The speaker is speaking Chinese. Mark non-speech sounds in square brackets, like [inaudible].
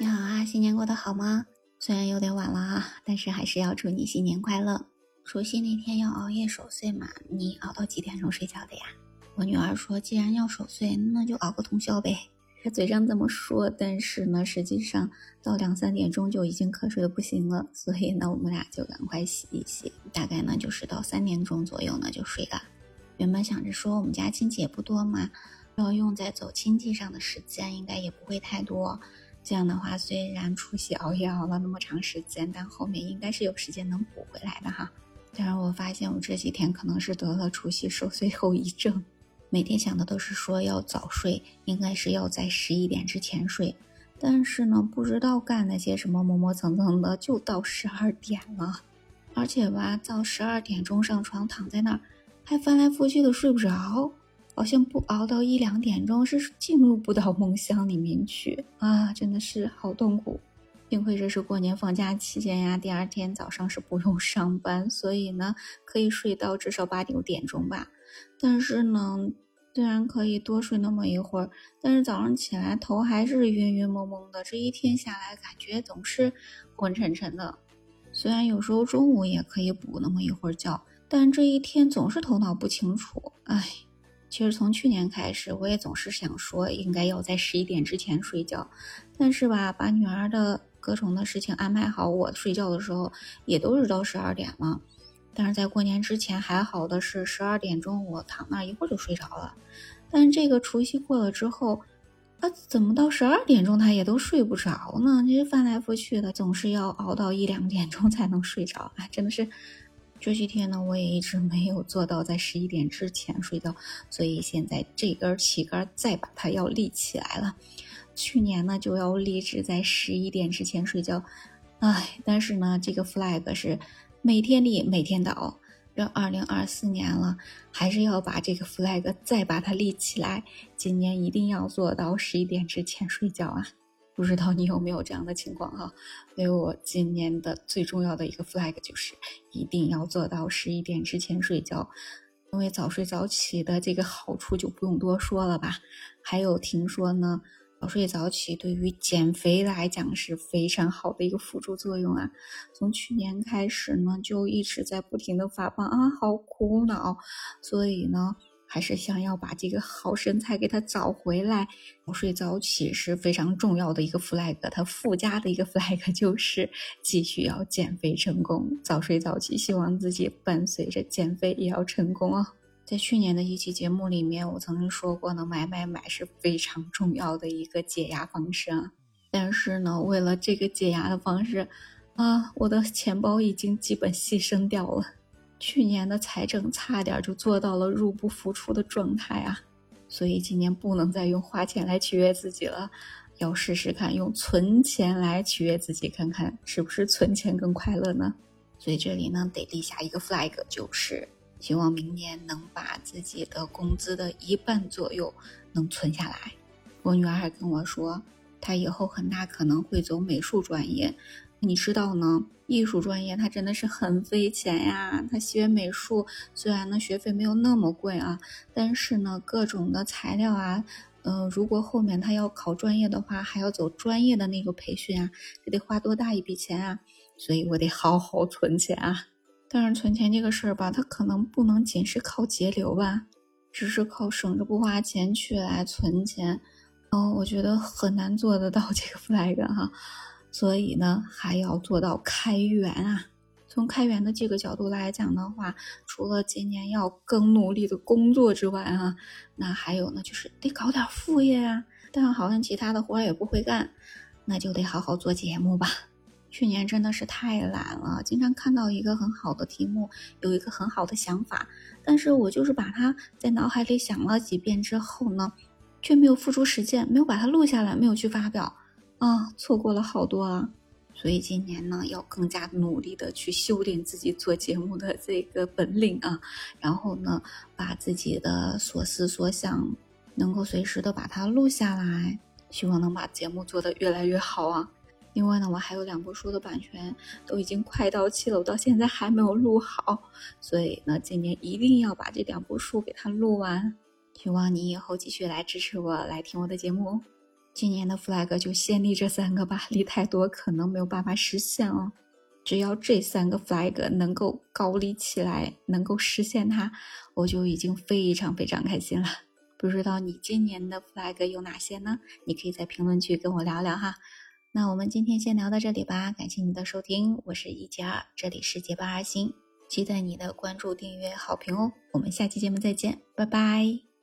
你好啊，新年过得好吗？虽然有点晚了啊，但是还是要祝你新年快乐。除夕那天要熬夜守岁嘛？你熬到几点钟睡觉的呀？我女儿说，既然要守岁，那就熬个通宵呗。她嘴上这么说，但是呢，实际上到两三点钟就已经瞌睡的不行了。所以呢，我们俩就赶快洗一洗，大概呢就是到三点钟左右呢就睡了。原本想着说我们家亲戚也不多嘛，要用在走亲戚上的时间应该也不会太多。这样的话，虽然除夕熬夜熬了那么长时间，但后面应该是有时间能补回来的哈。但是我发现我这几天可能是得了除夕守岁后遗症，每天想的都是说要早睡，应该是要在十一点之前睡，但是呢，不知道干那些什么磨磨蹭蹭的，就到十二点了，而且吧，到十二点钟上床躺在那儿。还翻来覆去的睡不着，好像不熬到一两点钟是进入不到梦乡里面去啊！真的是好痛苦。幸亏这是过年放假期间呀，第二天早上是不用上班，所以呢可以睡到至少八九点钟吧。但是呢，虽然可以多睡那么一会儿，但是早上起来头还是晕晕蒙蒙的。这一天下来，感觉总是昏沉沉的。虽然有时候中午也可以补那么一会儿觉。但这一天总是头脑不清楚，哎，其实从去年开始，我也总是想说应该要在十一点之前睡觉，但是吧，把女儿的各种的事情安排好，我睡觉的时候也都是到十二点了。但是在过年之前还好的是十二点钟我躺那一会儿就睡着了，但这个除夕过了之后，啊，怎么到十二点钟他也都睡不着呢？这翻来覆去的，总是要熬到一两点钟才能睡着，啊，真的是。这几天呢，我也一直没有做到在十一点之前睡觉，所以现在这根旗杆再把它要立起来了。去年呢就要立志在十一点之前睡觉，唉，但是呢这个 flag 是每天立每天倒，这二零二四年了，还是要把这个 flag 再把它立起来，今年一定要做到十一点之前睡觉啊。不知道你有没有这样的情况哈？所以我今年的最重要的一个 flag 就是一定要做到十一点之前睡觉，因为早睡早起的这个好处就不用多说了吧。还有听说呢，早睡早起对于减肥来讲是非常好的一个辅助作用啊。从去年开始呢，就一直在不停的发胖啊，好苦恼。所以呢。还是想要把这个好身材给它找回来，早睡早起是非常重要的一个 flag。它附加的一个 flag [laughs] 就是继续要减肥成功。早睡早起，希望自己伴随着减肥也要成功啊！在去年的一期节目里面，我曾经说过呢，买买买是非常重要的一个解压方式啊。但是呢，为了这个解压的方式，啊，我的钱包已经基本牺牲掉了。去年的财政差点就做到了入不敷出的状态啊，所以今年不能再用花钱来取悦自己了，要试试看用存钱来取悦自己，看看是不是存钱更快乐呢？所以这里呢得立下一个 flag，就是希望明年能把自己的工资的一半左右能存下来。我女儿还跟我说，她以后很大可能会走美术专业。你知道呢？艺术专业它真的是很费钱呀。他学美术虽然呢学费没有那么贵啊，但是呢各种的材料啊，嗯，如果后面他要考专业的话，还要走专业的那个培训啊，这得花多大一笔钱啊！所以我得好好存钱啊。但是存钱这个事儿吧，它可能不能仅是靠节流吧，只是靠省着不花钱去来存钱，哦，我觉得很难做得到这个 flag 哈。所以呢，还要做到开源啊。从开源的这个角度来讲的话，除了今年要更努力的工作之外啊，那还有呢，就是得搞点副业啊。但好像其他的活也不会干，那就得好好做节目吧。去年真的是太懒了，经常看到一个很好的题目，有一个很好的想法，但是我就是把它在脑海里想了几遍之后呢，却没有付诸实践，没有把它录下来，没有去发表。啊，错过了好多啊，所以今年呢，要更加努力的去修炼自己做节目的这个本领啊，然后呢，把自己的所思所想能够随时的把它录下来，希望能把节目做得越来越好啊。另外呢，我还有两部书的版权都已经快到期了，我到现在还没有录好，所以呢，今年一定要把这两部书给它录完。希望你以后继续来支持我，来听我的节目哦。今年的 flag 就先立这三个吧，立太多可能没有办法实现哦。只要这三个 flag 能够高立起来，能够实现它，我就已经非常非常开心了。不知道你今年的 flag 有哪些呢？你可以在评论区跟我聊聊哈。那我们今天先聊到这里吧，感谢你的收听，我是一佳，这里是结巴二星，期待你的关注、订阅、好评哦。我们下期节目再见，拜拜。